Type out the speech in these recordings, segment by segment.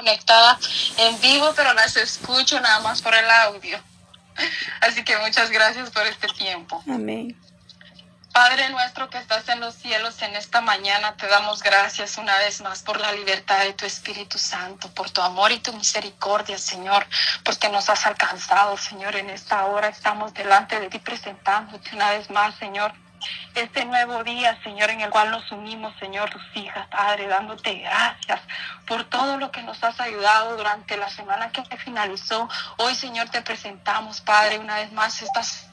conectada en vivo, pero las escucho nada más por el audio. Así que muchas gracias por este tiempo. Amén. Padre nuestro que estás en los cielos, en esta mañana te damos gracias una vez más por la libertad de tu Espíritu Santo, por tu amor y tu misericordia, Señor, porque nos has alcanzado, Señor, en esta hora estamos delante de ti presentándote una vez más, Señor. Este nuevo día, Señor, en el cual nos unimos, Señor, tus hijas, Padre, dándote gracias por todo lo que nos has ayudado durante la semana que finalizó. Hoy, Señor, te presentamos, Padre, una vez más estas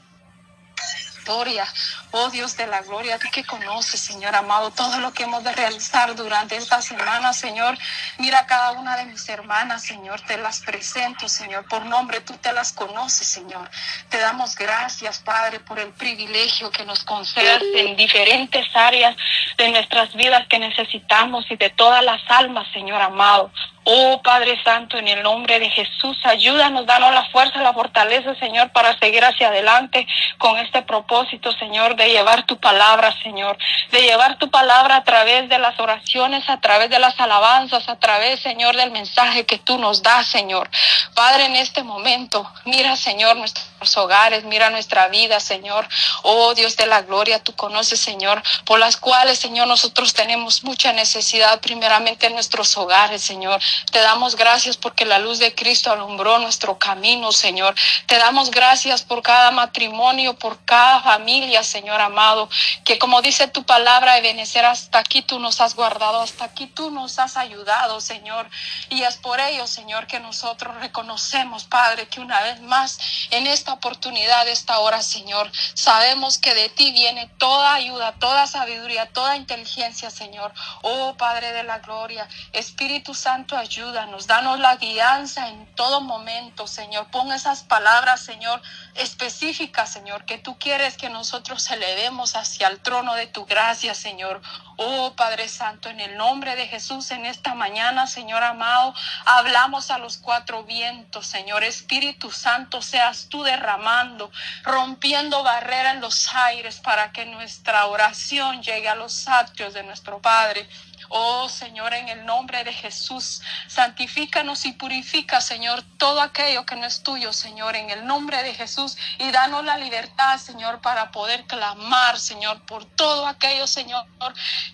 Oh Dios de la gloria, tú que conoces, Señor amado, todo lo que hemos de realizar durante esta semana, Señor. Mira cada una de mis hermanas, Señor, te las presento, Señor, por nombre, tú te las conoces, Señor. Te damos gracias, Padre, por el privilegio que nos concedas en diferentes áreas de nuestras vidas que necesitamos y de todas las almas, Señor amado. Oh Padre Santo, en el nombre de Jesús, ayúdanos, danos la fuerza, la fortaleza, Señor, para seguir hacia adelante con este propósito, Señor, de llevar tu palabra, Señor, de llevar tu palabra a través de las oraciones, a través de las alabanzas, a través, Señor, del mensaje que tú nos das, Señor. Padre, en este momento, mira, Señor, nuestros hogares, mira nuestra vida, Señor. Oh Dios de la gloria, tú conoces, Señor, por las cuales, Señor, nosotros tenemos mucha necesidad, primeramente en nuestros hogares, Señor. Te damos gracias porque la luz de Cristo alumbró nuestro camino, Señor. Te damos gracias por cada matrimonio, por cada familia, Señor amado, que como dice tu palabra, Ebenecer, hasta aquí tú nos has guardado, hasta aquí tú nos has ayudado, Señor. Y es por ello, Señor, que nosotros reconocemos, Padre, que una vez más en esta oportunidad, esta hora, Señor, sabemos que de ti viene toda ayuda, toda sabiduría, toda inteligencia, Señor. Oh Padre de la gloria, Espíritu Santo, ayúdanos, danos la guianza en todo momento, Señor. Pon esas palabras, Señor, específicas, Señor, que tú quieres que nosotros elevemos hacia el trono de tu gracia, Señor. Oh Padre Santo, en el nombre de Jesús, en esta mañana, Señor amado, hablamos a los cuatro vientos, Señor. Espíritu Santo, seas tú derramando, rompiendo barrera en los aires para que nuestra oración llegue a los atrios de nuestro Padre. Oh Señor, en el nombre de Jesús, santifícanos y purifica, Señor, todo aquello que no es tuyo, Señor, en el nombre de Jesús. Y danos la libertad, Señor, para poder clamar, Señor, por todo aquello, Señor,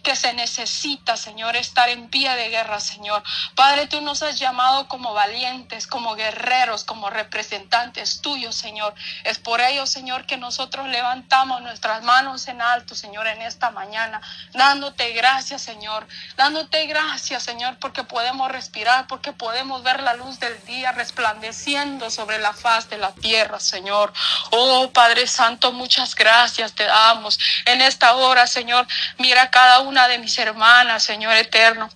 que se necesita, Señor, estar en pie de guerra, Señor. Padre, tú nos has llamado como valientes, como guerreros, como representantes tuyos, Señor. Es por ello, Señor, que nosotros levantamos nuestras manos en alto, Señor, en esta mañana, dándote gracias, Señor dándote gracias, Señor, porque podemos respirar, porque podemos ver la luz del día resplandeciendo sobre la faz de la tierra, Señor. Oh Padre Santo, muchas gracias te damos en esta hora, Señor. Mira cada una de mis hermanas, Señor eterno.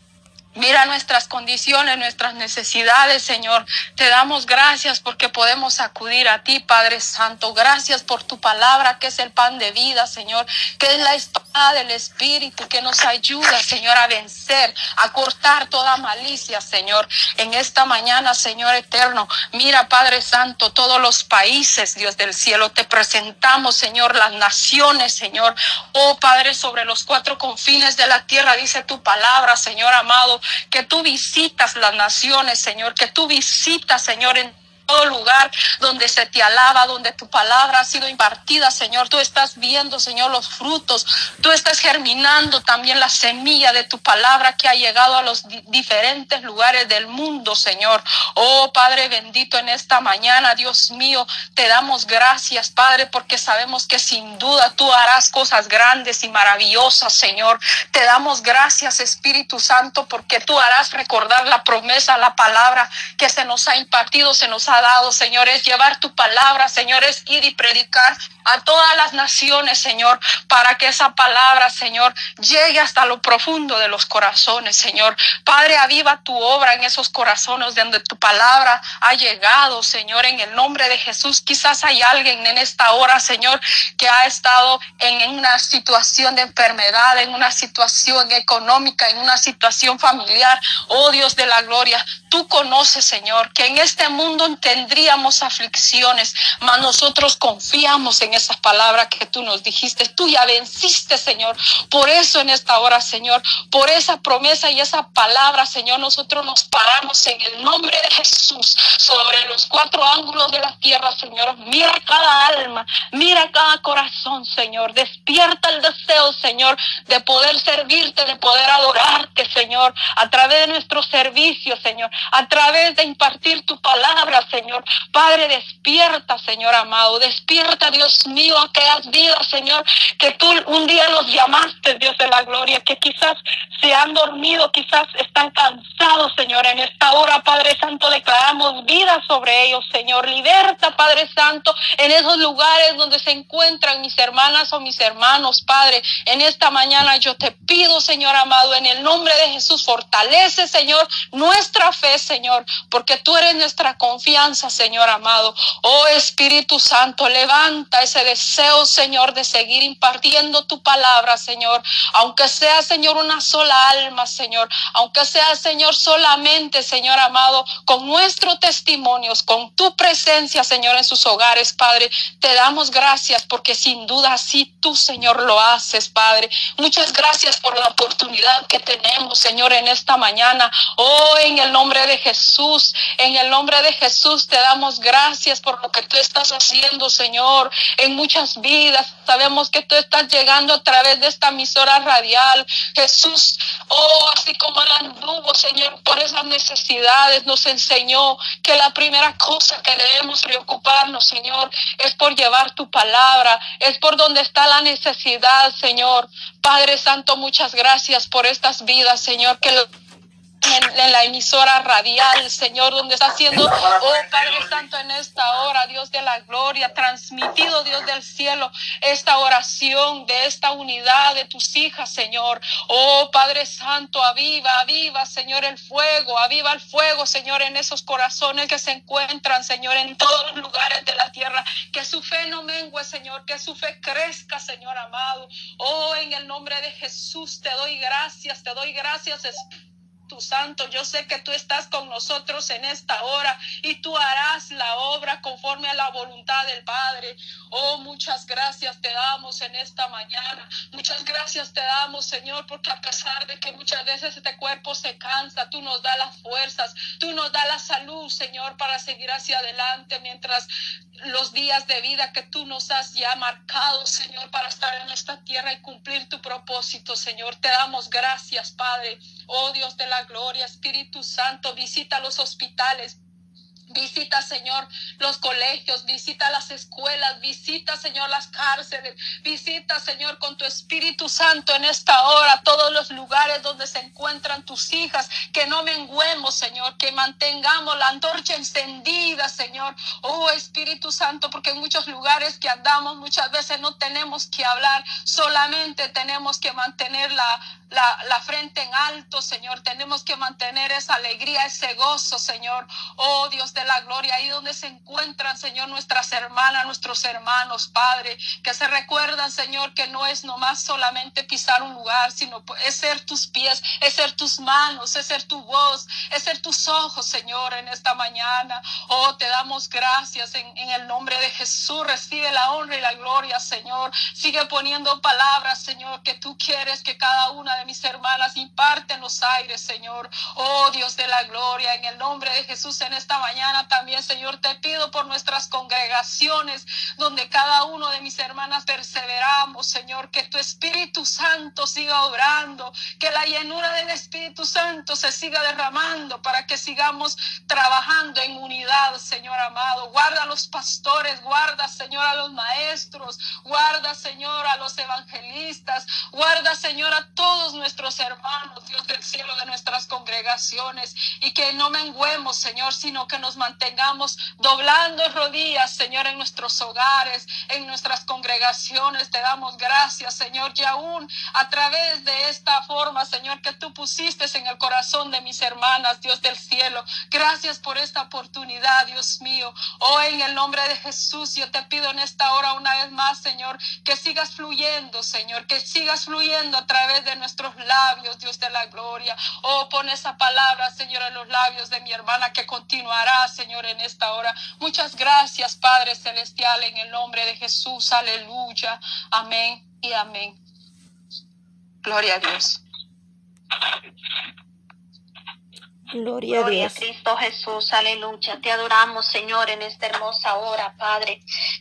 Mira nuestras condiciones, nuestras necesidades, Señor. Te damos gracias porque podemos acudir a ti, Padre Santo. Gracias por tu palabra, que es el pan de vida, Señor, que es la espada del Espíritu, que nos ayuda, Señor, a vencer, a cortar toda malicia, Señor. En esta mañana, Señor eterno, mira, Padre Santo, todos los países, Dios del cielo, te presentamos, Señor, las naciones, Señor. Oh, Padre, sobre los cuatro confines de la tierra, dice tu palabra, Señor amado que tú visitas las naciones, Señor, que tú visitas, Señor, en todo lugar donde se te alaba, donde tu palabra ha sido impartida, Señor. Tú estás viendo, Señor, los frutos. Tú estás germinando también la semilla de tu palabra que ha llegado a los diferentes lugares del mundo, Señor. Oh Padre bendito, en esta mañana, Dios mío, te damos gracias, Padre, porque sabemos que sin duda tú harás cosas grandes y maravillosas, Señor. Te damos gracias, Espíritu Santo, porque tú harás recordar la promesa, la palabra que se nos ha impartido, se nos ha dado, Señor, es llevar tu palabra, Señor, es ir y predicar a todas las naciones, Señor, para que esa palabra, Señor, llegue hasta lo profundo de los corazones, Señor. Padre, aviva tu obra en esos corazones donde tu palabra ha llegado, Señor, en el nombre de Jesús. Quizás hay alguien en esta hora, Señor, que ha estado en una situación de enfermedad, en una situación económica, en una situación familiar. Oh Dios de la gloria, tú conoces, Señor, que en este mundo tendríamos aflicciones, mas nosotros confiamos en esas palabras que tú nos dijiste. Tú ya venciste, Señor. Por eso en esta hora, Señor, por esa promesa y esa palabra, Señor, nosotros nos paramos en el nombre de Jesús sobre los cuatro ángulos de la tierra, Señor. Mira cada alma, mira cada corazón, Señor. Despierta el deseo, Señor, de poder servirte, de poder adorarte, Señor, a través de nuestro servicio, Señor, a través de impartir tu palabra, Señor. Padre, despierta, Señor amado, despierta, Dios mío, aquellas vidas, Señor, que tú un día los llamaste, Dios de la gloria, que quizás se han dormido, quizás están cansados, Señor. En esta hora, Padre Santo, declaramos vida sobre ellos, Señor. Liberta, Padre Santo, en esos lugares donde se encuentran mis hermanas o mis hermanos, Padre. En esta mañana yo te pido, Señor amado, en el nombre de Jesús, fortalece, Señor, nuestra fe, Señor, porque tú eres nuestra confianza, Señor amado. Oh Espíritu Santo, levanta ese deseo, Señor, de seguir impartiendo tu palabra, Señor, aunque sea, Señor, una sola alma, Señor, aunque sea, Señor, solamente, Señor amado, con nuestros testimonios, con tu presencia, Señor, en sus hogares, Padre, te damos gracias porque sin duda así tú, Señor, lo haces, Padre. Muchas gracias por la oportunidad que tenemos, Señor, en esta mañana. Oh, en el nombre de Jesús, en el nombre de Jesús te damos gracias por lo que tú estás haciendo, Señor, en muchas vidas. Sabemos que tú estás llegando a través de esta emisora radial. Jesús, oh, así como el anduvo, Señor, por esas necesidades, nos enseñó que la primera cosa que debemos preocuparnos, Señor, es por llevar tu palabra, es por donde está la necesidad, Señor. Padre Santo, muchas gracias por estas vidas, Señor, que en, la emisora radial, Señor, donde está haciendo, oh Padre Santo, en esta hora, Dios de la gloria, transmitido, Dios del cielo, esta oración de esta unidad de tus hijas, Señor. Oh Padre Santo, aviva, aviva, Señor, el fuego, aviva el fuego, Señor, en esos corazones que se encuentran, Señor, en todos los lugares de la tierra. Que su fe no mengue, Señor, que su fe crezca, Señor amado. Oh, en el nombre de Jesús te doy gracias, te doy gracias, tu Santo, yo sé que tú estás con nosotros en esta hora y tú harás la obra conforme a la voluntad del Padre. Oh, muchas gracias te damos en esta mañana. Muchas gracias te damos, Señor, porque a pesar de que muchas veces este cuerpo se cansa, tú nos das las fuerzas, tú nos das la salud, Señor, para seguir hacia adelante mientras los días de vida que tú nos has ya marcado, Señor, para estar en esta tierra y cumplir tu propósito, Señor. Te damos gracias, Padre. Oh Dios de la gloria, Espíritu Santo, visita los hospitales, Visita, Señor, los colegios, visita las escuelas, visita, Señor, las cárceles, visita, Señor, con tu Espíritu Santo en esta hora todos los lugares donde se encuentran tus hijas, que no menguemos, Señor, que mantengamos la antorcha encendida, Señor. Oh Espíritu Santo, porque en muchos lugares que andamos muchas veces no tenemos que hablar, solamente tenemos que mantener la, la, la frente en alto, Señor. Tenemos que mantener esa alegría, ese gozo, Señor. Oh Dios de la gloria, ahí donde se encuentran, Señor, nuestras hermanas, nuestros hermanos, Padre, que se recuerdan, Señor, que no es nomás solamente pisar un lugar, sino es ser tus pies, es ser tus manos, es ser tu voz, es ser tus ojos, Señor, en esta mañana. Oh, te damos gracias en, en el nombre de Jesús. Recibe la honra y la gloria, Señor. Sigue poniendo palabras, Señor, que tú quieres que cada una de mis hermanas imparte en los aires, Señor. Oh, Dios de la gloria, en el nombre de Jesús en esta mañana también, Señor, te pido por nuestras congregaciones, donde cada uno de mis hermanas perseveramos, Señor, que tu Espíritu Santo siga obrando, que la llenura del Espíritu Santo se siga derramando para que sigamos trabajando en unidad, Señor amado. Guarda a los pastores, guarda, Señor, a los maestros, guarda, Señor, a los evangelistas, guarda, Señor, a todos nuestros hermanos, Dios del cielo, de nuestras congregaciones, y que no menguemos, Señor, sino que nos mantengamos doblando rodillas, Señor, en nuestros hogares, en nuestras congregaciones. Te damos gracias, Señor, y aún a través de esta forma, Señor, que tú pusiste en el corazón de mis hermanas, Dios del cielo. Gracias por esta oportunidad, Dios mío. Hoy en el nombre de Jesús, yo te pido en esta hora una vez más, Señor, que sigas fluyendo, Señor, que sigas fluyendo a través de nuestros labios, Dios de la gloria. Oh, pon esa palabra, Señor, en los labios de mi hermana que continuará, Señor, en esta hora. Muchas gracias, Padre Celestial, en el nombre de Jesús. Aleluya. Amén y amén. Gloria a Dios. Gloria, a Dios. Cristo Jesús, aleluya. Te adoramos, Señor, en esta hermosa hora, Padre.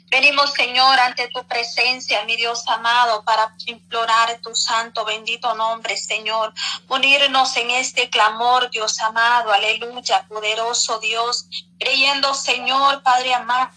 Venimos, Señor, ante tu presencia, mi Dios amado, para implorar tu santo, bendito nombre, Señor. Unirnos en este clamor, Dios amado, aleluya, poderoso Dios, creyendo, Señor, Padre amado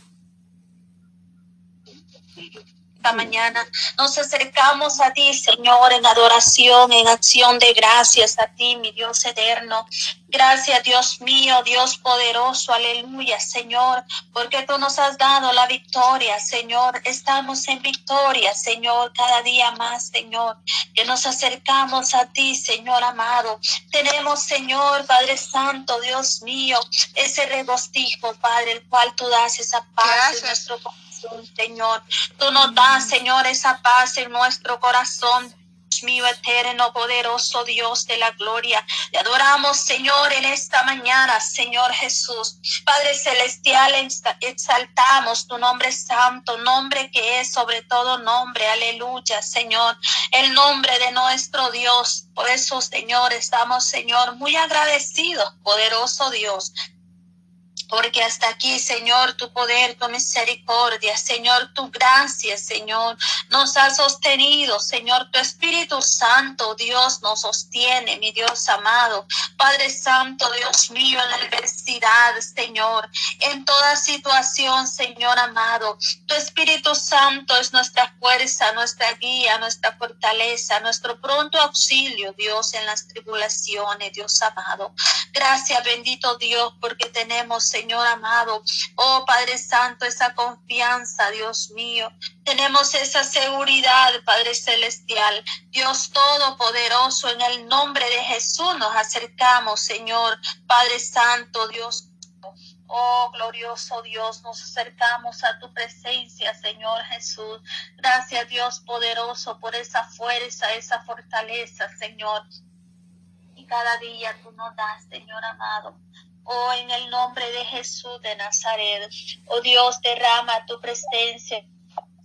esta mañana. Nos acercamos a ti, Señor, en adoración, en acción de gracias a ti, mi Dios eterno. Gracias, Dios mío, Dios poderoso, aleluya, Señor, porque tú nos has dado la victoria, Señor. Estamos en victoria, Señor, cada día más, Señor, que nos acercamos a ti, Señor amado. Tenemos, Señor, Padre Santo, Dios mío, ese regocijo, Padre, el cual tú das esa paz en nuestro corazón Señor. Tú nos das, Señor, esa paz en nuestro corazón. Mío eterno, poderoso Dios de la gloria. Te adoramos, Señor, en esta mañana, Señor Jesús. Padre celestial, exaltamos tu nombre santo, nombre que es sobre todo nombre. Aleluya, Señor. El nombre de nuestro Dios. Por eso, Señor, estamos, Señor, muy agradecidos, poderoso Dios porque hasta aquí, Señor, tu poder, tu misericordia, Señor, tu gracia, Señor, nos ha sostenido, Señor, tu Espíritu Santo, Dios, nos sostiene, mi Dios amado. Padre Santo, Dios mío, en la adversidad, Señor, en toda situación, Señor amado. Tu Espíritu Santo es nuestra fuerza, nuestra guía, nuestra fortaleza, nuestro pronto auxilio, Dios, en las tribulaciones, Dios amado. Gracias, bendito Dios, porque tenemos, Señor, Señor amado. Oh Padre Santo, esa confianza, Dios mío. Tenemos esa seguridad, Padre Celestial. Dios Todopoderoso, en el nombre de Jesús nos acercamos, Señor. Padre Santo, Dios Oh, glorioso Dios, nos acercamos a tu presencia, Señor Jesús. Gracias, Dios poderoso, por esa fuerza, esa fortaleza, Señor. Y cada día tú nos das, Señor amado. Oh, en el nombre de Jesús de Nazaret, oh Dios, derrama tu presencia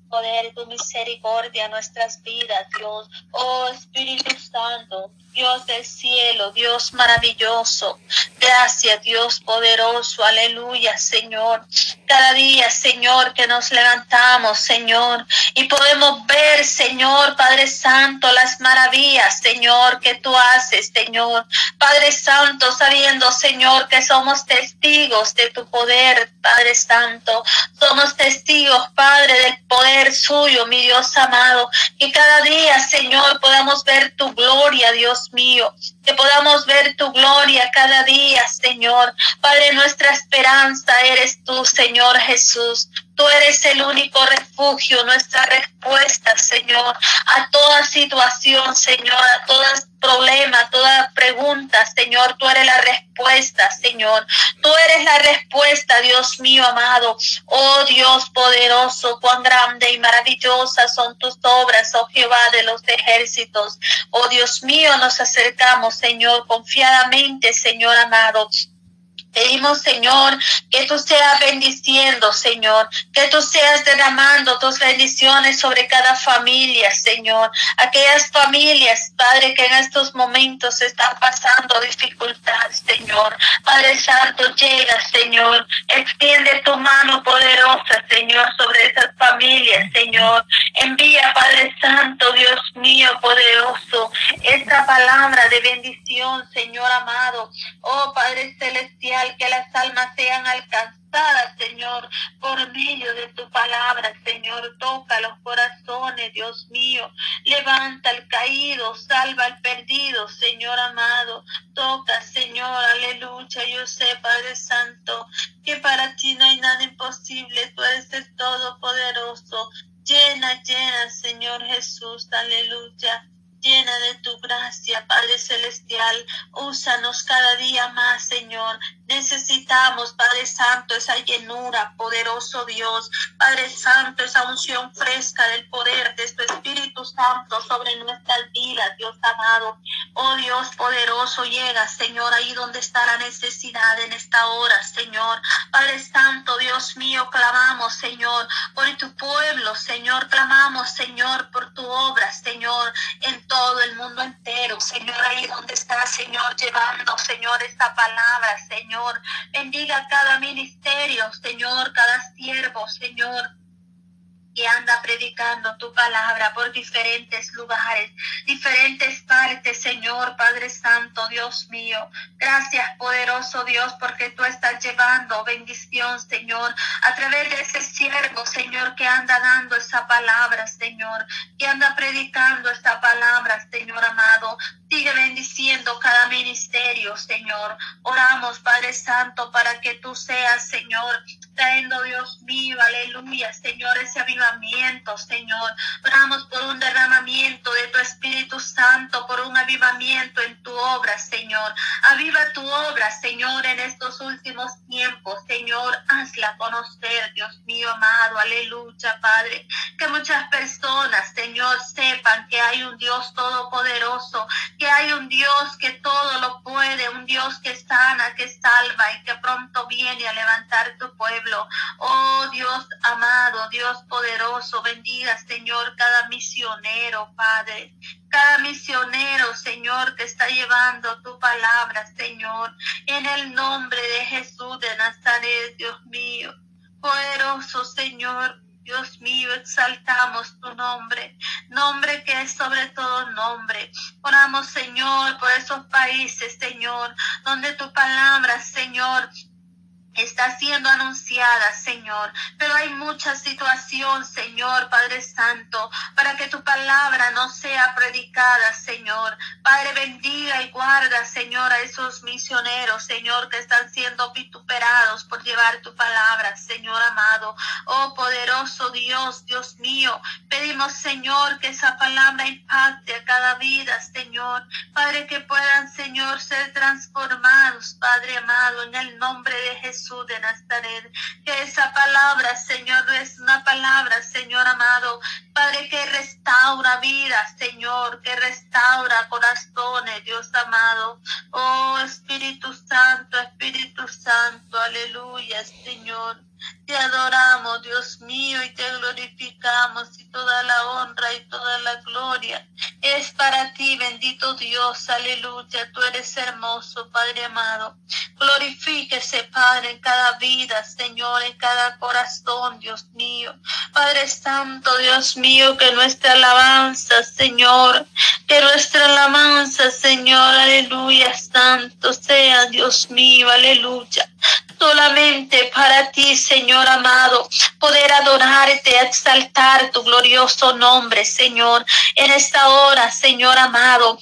poder, tu misericordia nuestras vidas, Dios. Oh Espíritu Santo, Dios del cielo, Dios maravilloso. Gracias, Dios poderoso. Aleluya, Señor. Cada día, Señor, que nos levantamos, Señor, y podemos ver, Señor, Padre Santo, las maravillas, Señor, que tú haces, Señor. Padre Santo, sabiendo, Señor, que somos testigos de tu poder, Padre Santo. Somos testigos, Padre, del poder suyo, mi Dios amado. Y cada día, Señor, podamos ver tu gloria, Dios mío, que podamos ver tu gloria cada día, Señor. Padre, nuestra esperanza eres tú, Señor Jesús. Tú eres el único refugio, nuestra respuesta, Señor, a toda situación, Señor, a todo problema, a toda pregunta, Señor. Tú eres la respuesta, Señor. Tú eres la respuesta, Dios mío amado. Oh Dios poderoso, cuán grande y maravillosa son tus obras, oh Jehová de los ejércitos. Oh Dios mío, nos acercamos, Señor, confiadamente, Señor amado Pedimos, Señor, que tú seas bendiciendo, Señor, que tú seas derramando tus bendiciones sobre cada familia, Señor. Aquellas familias, Padre, que en estos momentos están pasando dificultad, Señor. Padre Santo, llega, Señor. Extiende tu mano poderosa, Señor, sobre esas familias, Señor. Envía, Padre Santo, Dios mío, poderoso, esta palabra de bendición, Señor amado. Oh, Padre Celestial que las almas sean alcanzadas, Señor, por medio de tu palabra, Señor. Toca los corazones, Dios mío. Levanta al caído, salva al perdido, Señor amado. Toca, Señor, aleluya. Yo sé, Padre Santo, que para ti no hay nada imposible. Tú eres el Todopoderoso. Llena, llena, Señor Jesús, aleluya llena de tu gracia, Padre Celestial. Úsanos cada día más, Señor. Necesitamos, Padre Santo, esa llenura, poderoso Dios. Padre Santo, esa unción fresca del poder de tu Espíritu Santo sobre nuestras vidas, Dios amado. Oh Dios poderoso, llega, Señor, ahí donde está la necesidad en esta hora, Señor. Padre Santo, Dios mío, clamamos, Señor, por tu pueblo, Señor. Clamamos, Señor, por tu obra, En todo el mundo entero, Señor, ahí donde está, Señor, llevando, Señor, esta palabra. Señor. Bendiga cada ministerio, Señor, cada siervo, Señor y anda predicando tu palabra por diferentes lugares, diferentes partes, Señor Padre Santo, Dios mío. Gracias, poderoso Dios, porque tú estás llevando bendición, Señor, a través de ese siervo, Señor, que anda dando esa palabra, Señor, que anda predicando esta palabra, Señor amado. Sigue bendiciendo cada ministerio, Señor. Oramos, Padre Santo, para que tú seas, Señor, trayendo, Dios mío, aleluya, Señor, ese avivamiento, Señor. Oramos por un derramamiento de tu Espíritu Santo, por un avivamiento en tu obra, Señor. Aviva tu obra, Señor, en estos últimos Señor. Hazla conocer, Dios mío, amado, aleluya, Padre. Que muchas personas, Señor, sepan que hay un Dios todopoderoso, que hay un Dios que todo lo puede, un Dios que sana, que salva y que pronto viene a levantar tu pueblo. Oh Dios amado, Dios poderoso, bendiga Señor cada misionero, Padre. Cada misionero, Señor, que está llevando tu palabra, Señor, en el nombre de Jesús de Nazaret, Dios mío. Poderoso Señor, Dios mío, exaltamos tu nombre, nombre que es sobre todo nombre. Oramos, Señor, por esos países, Señor, donde tu palabra, Señor, está siendo anunciada, Señor. Pero hay mucha situación, Señor, Padre Santo, para que tu palabra no sea predicada, Señor. Padre, bendiga y guarda, Señor, a esos misioneros, Señor, que están siendo vituperados por llevar tu palabra, Señor amado. Oh, poderoso Dios, Dios mío, pedimos, Señor, que esa palabra impacte a cada vida, Señor. Padre, que puedan, Señor, ser transformados, Padre amado, en el nombre de Jesús de Nazaret. Que esa palabra, Señor, es una palabra, Señor amado. Padre, que restaura vidas, Señor, que restaura corazones, Dios amado. Oh Espíritu Santo, Espíritu Santo, aleluya, Señor. Te adoramos, Dios mío, y te glorificamos y toda la honra y toda la gloria es para ti, bendito Dios, aleluya. Tú eres hermoso, Padre amado. Glorifíquese, Padre, en cada vida, Señor, en cada corazón, Dios mío. Padre Santo, Dios mío, que nuestra alabanza, Señor, que nuestra alabanza, Señor, aleluya, santo sea, Dios mío, aleluya solamente para ti, Señor amado, poder adorarte, exaltar tu glorioso nombre, Señor, en esta hora, Señor amado.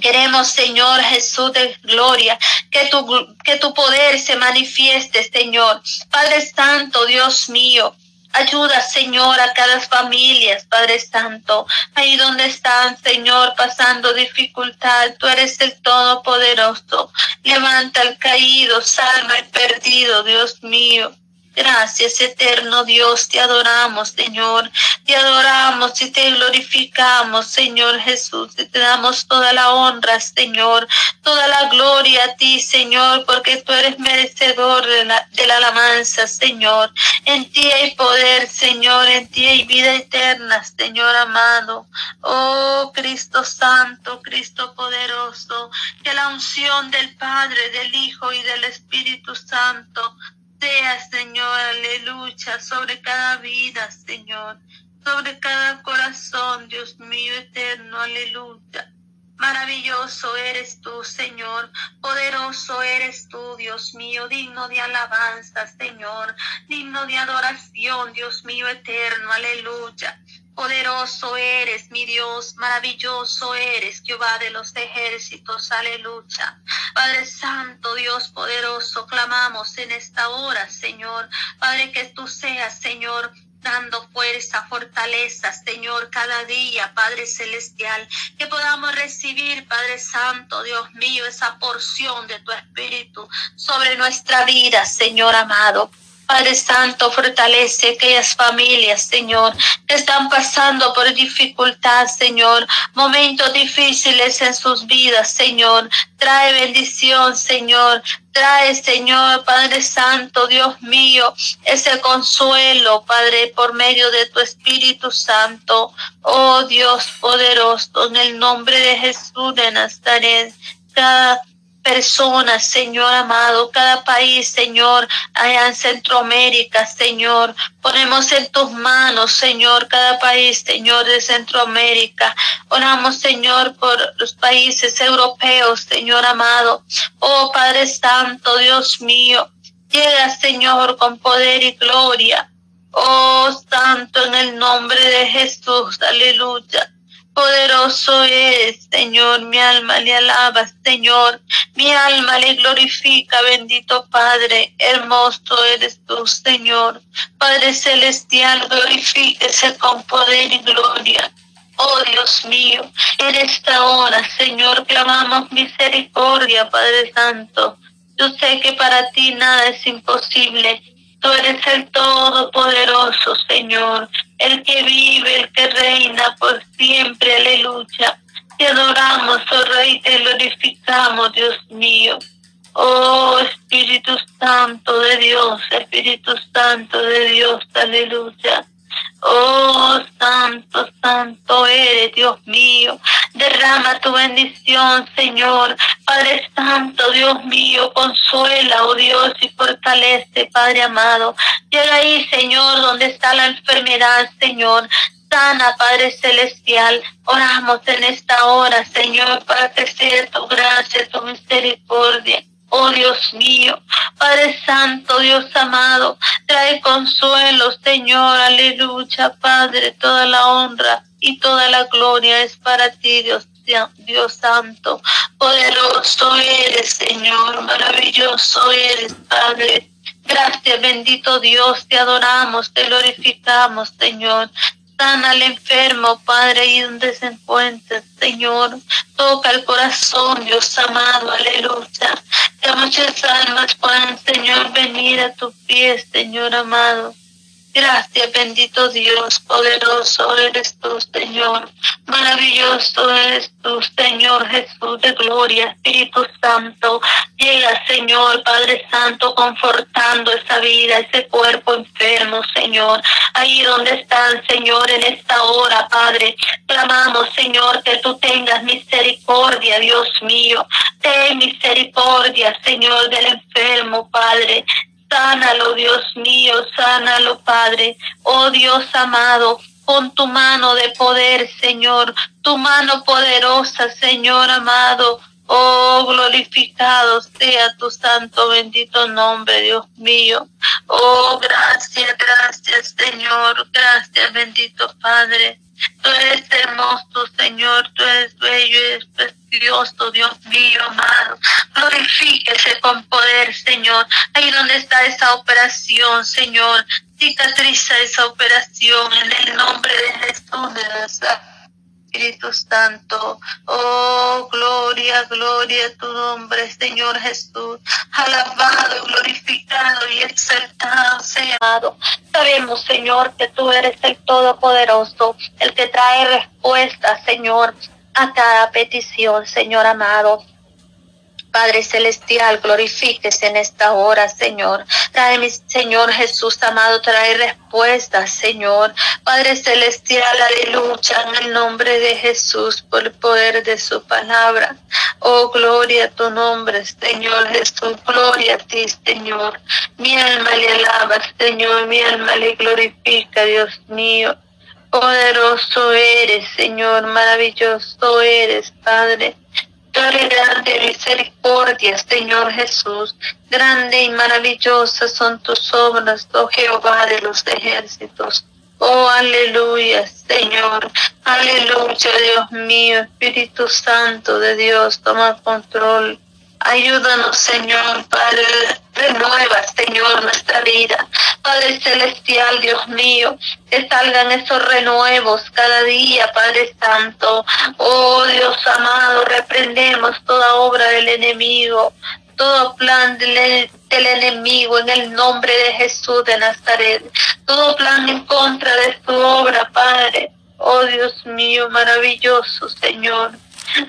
Queremos, Señor Jesús de gloria, que tu, que tu poder se manifieste, Señor. Padre Santo, Dios mío, Ayuda, Señor, a cada familia, Padre Santo, ahí donde están, Señor, pasando dificultad. Tú eres el Todopoderoso. Levanta al caído, salva al perdido, Dios mío. Gracias, eterno Dios, te adoramos, Señor. Te adoramos y te glorificamos, Señor Jesús. Y te damos toda la honra, Señor, toda la gloria a ti, Señor, porque tú eres merecedor de la, de la alabanza, Señor. En ti hay poder, Señor, en ti hay vida eterna, Señor amado. Oh, Cristo Santo, Cristo poderoso, que la unción del Padre, del Hijo y del Espíritu Santo sea, Señor, aleluya, sobre cada vida, Señor, sobre cada corazón, Dios mío eterno, aleluya. Maravilloso eres tú, Señor. Poderoso eres tú, Dios mío, digno de alabanza, Señor. Digno de adoración, Dios mío eterno. Aleluya. Poderoso eres, mi Dios, maravilloso eres, Jehová de los ejércitos, aleluya. Padre Santo, Dios poderoso, clamamos en esta hora, Señor. Padre, que tú seas, Señor, dando fuerza, fortaleza, Señor, cada día, Padre Celestial, que podamos recibir, Padre Santo, Dios mío, esa porción de tu Espíritu sobre nuestra vida, Señor amado. Padre Santo, fortalece aquellas familias, Señor, que están pasando por dificultad, Señor, momentos difíciles en sus vidas, Señor. Trae bendición, Señor. Trae, Señor, Padre Santo, Dios mío, ese consuelo, Padre, por medio de tu Espíritu Santo. Oh Dios poderoso, en el nombre de Jesús de Nazaret personas, Señor amado, cada país, Señor, allá en Centroamérica, Señor. Ponemos en tus manos, Señor, cada país, Señor, de Centroamérica. Oramos, Señor, por los países europeos, Señor amado. Oh Padre Santo, Dios mío, llega, Señor, con poder y gloria. Oh Santo, en el nombre de Jesús, aleluya. Poderoso es, Señor, mi alma le alaba, Señor, mi alma le glorifica, bendito Padre, hermoso eres tú, Señor. Padre celestial, glorifíquese con poder y gloria. Oh Dios mío, en esta hora, Señor, clamamos misericordia, Padre Santo. Yo sé que para ti nada es imposible. Tú eres el Todopoderoso, Señor el que vive, el que reina por siempre, aleluya. Te adoramos, oh Rey, te glorificamos, Dios mío. Oh Espíritu Santo de Dios, Espíritu Santo de Dios, aleluya. Oh, santo, santo eres, Dios mío. Derrama tu bendición, Señor. Padre Santo, Dios mío, consuela, oh Dios, y fortalece, Padre amado. Llega ahí, Señor, donde está la enfermedad, Señor. Sana, Padre Celestial. Oramos en esta hora, Señor, para que sea tu gracia, tu misericordia. Oh Dios mío, Padre Santo, Dios amado, trae consuelo, Señor, aleluya, Padre, toda la honra y toda la gloria es para ti, Dios, Dios Santo. Poderoso eres, Señor, maravilloso eres, Padre. Gracias, bendito Dios, te adoramos, te glorificamos, Señor. Sana al enfermo, Padre, y donde se encuentre, Señor. Toca el corazón, Dios amado, aleluya. Que muchas almas puedan, Señor, venir a tus pies, Señor amado. Gracias, bendito Dios, poderoso eres tú, Señor. Maravilloso eres tú, Señor Jesús de gloria, Espíritu Santo. Llega, Señor, Padre Santo, confortando esa vida, ese cuerpo enfermo, Señor. Ahí donde están, Señor, en esta hora, Padre. Clamamos, Señor, que tú tengas misericordia, Dios mío. Ten misericordia, Señor, del enfermo, Padre. Sánalo, Dios mío, sánalo, Padre. Oh Dios amado, con tu mano de poder, Señor, tu mano poderosa, Señor amado. Oh, glorificado sea tu santo bendito nombre, Dios mío. Oh, gracias, gracias, Señor. Gracias, bendito Padre. Tú eres hermoso, Señor. Tú eres bello, eres precioso, Dios mío, amado. Glorifíquese con poder, Señor. Ahí donde está esa operación, Señor. Cicatriza esa operación en el nombre de Jesús de Nazaret. Espíritu Santo. Oh, gloria, gloria a tu nombre, Señor Jesús. Alabado, glorificado y exaltado sea. Sabemos, Señor, que tú eres el Todopoderoso, el que trae respuesta, Señor, a cada petición, Señor amado. Padre Celestial, glorifíquese en esta hora, Señor. Trae, mi Señor Jesús amado, trae respuestas, Señor. Padre Celestial, aleluya, en el nombre de Jesús, por el poder de su palabra. Oh, gloria a tu nombre, Señor Jesús, gloria a ti, Señor. Mi alma le alaba, Señor, mi alma le glorifica, Dios mío. Poderoso eres, Señor, maravilloso eres, Padre. Dale grande misericordia, Señor Jesús. Grande y maravillosa son tus obras, oh Jehová de los ejércitos. Oh, aleluya, Señor. Aleluya, Dios mío. Espíritu Santo de Dios, toma control. Ayúdanos, Señor, Padre. Renueva, Señor, nuestra vida. Padre Celestial, Dios mío, que salgan esos renuevos cada día, Padre Santo. Oh Dios amado, reprendemos toda obra del enemigo, todo plan del, enemigo en el nombre de Jesús de Nazaret, todo plan en contra de su obra, Padre. Oh Dios mío, maravilloso Señor.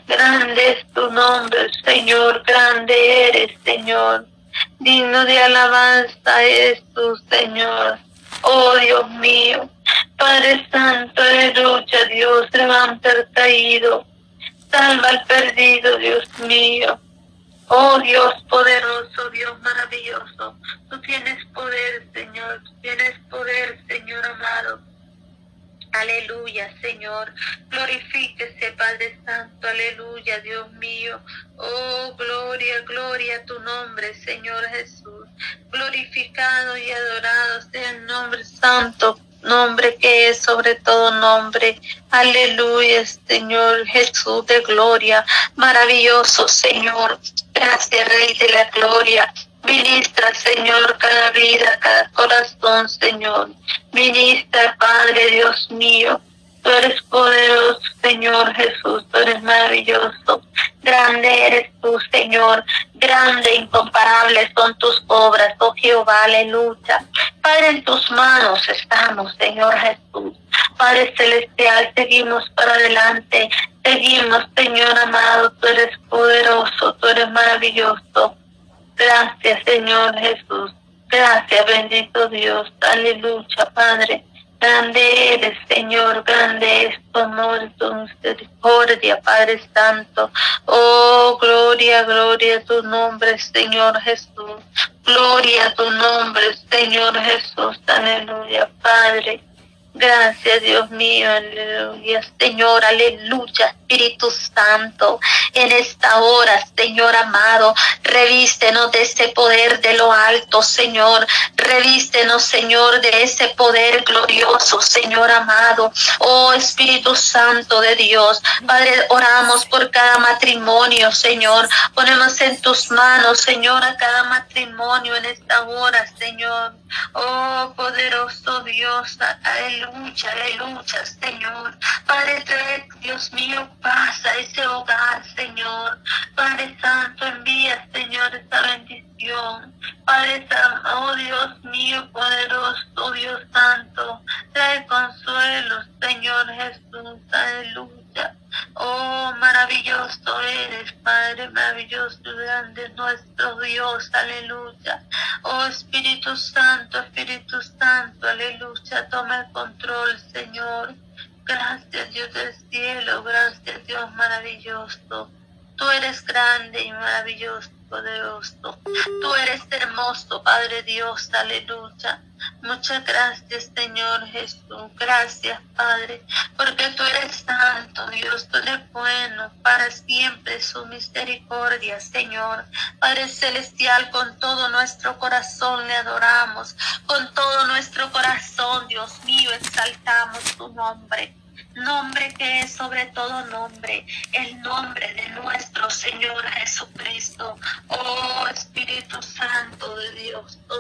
Grande es tu nombre, Señor, grande eres, Señor. Digno de alabanza eres tú, Señor. Oh Dios mío, Padre Santo, aleluya, Dios, levanta el caído, salva al perdido, Dios mío. Oh Dios poderoso, Dios maravilloso, tú tienes poder, Señor, tú tienes poder, Señor amado. Aleluya, Señor. Glorifíquese, Padre Santo. Aleluya, Dios mío. Oh, gloria, gloria a tu nombre, Señor Jesús. Glorificado y adorado sea el nombre santo, nombre que es sobre todo nombre. Aleluya, Señor Jesús de gloria. Maravilloso, Señor. Gracias, Rey de la gloria. Ministra, Señor, cada vida, cada corazón, Señor. Ministra, Padre Dios mío. Tú eres poderoso, Señor Jesús. Tú eres maravilloso. Grande eres tú, Señor. Grande, incomparable son tus obras, oh Jehová, aleluya. Padre, en tus manos estamos, Señor Jesús. Padre Celestial, seguimos para adelante. Seguimos, Señor amado. Tú eres poderoso, tú eres maravilloso. Gracias, Señor Jesús. Gracias, bendito Dios. Aleluya, Padre. Grande eres, Señor, grande es tu amor, tu misericordia, Padre Santo. Oh, gloria, gloria a tu nombre, Señor Jesús. Gloria a tu nombre, Señor Jesús. Aleluya, Padre. Gracias, Dios mío, aleluya, Señor, aleluya, Espíritu Santo, en esta hora, Señor amado, revístenos de ese poder de lo alto, Señor, revístenos, Señor, de ese poder glorioso, Señor amado, oh Espíritu Santo de Dios, Padre, oramos por cada matrimonio, Señor, ponemos en tus manos, Señor, a cada matrimonio en esta hora, Señor, oh poderoso Dios, aleluya aleluya, aleluya, Señor. Padre, trae, Dios mío, paz a ese hogar, Señor. Padre Santo, envía, Señor, esta bendición. Padre Santo, oh Dios mío, poderoso, Dios Santo, trae consuelo, Señor Jesús, aleluya. Maravilloso eres, Padre, maravilloso, grande nuestro Dios, aleluya. Oh, Espíritu Santo, Espíritu Santo, aleluya, toma el control, Señor. Gracias, Dios del cielo, gracias, Dios maravilloso. Tú eres grande y maravilloso poderoso. Tú eres hermoso, Padre Dios, aleluya. Muchas gracias, Señor Jesús. Gracias, Padre, porque tú eres santo, Dios, tú eres bueno, para siempre su misericordia, Señor. Padre Celestial, con todo nuestro corazón le adoramos, con todo nuestro corazón, Dios mío, exaltamos tu nombre nombre que es sobre todo nombre, el nombre de nuestro Señor Jesucristo. Oh Espíritu Santo de Dios.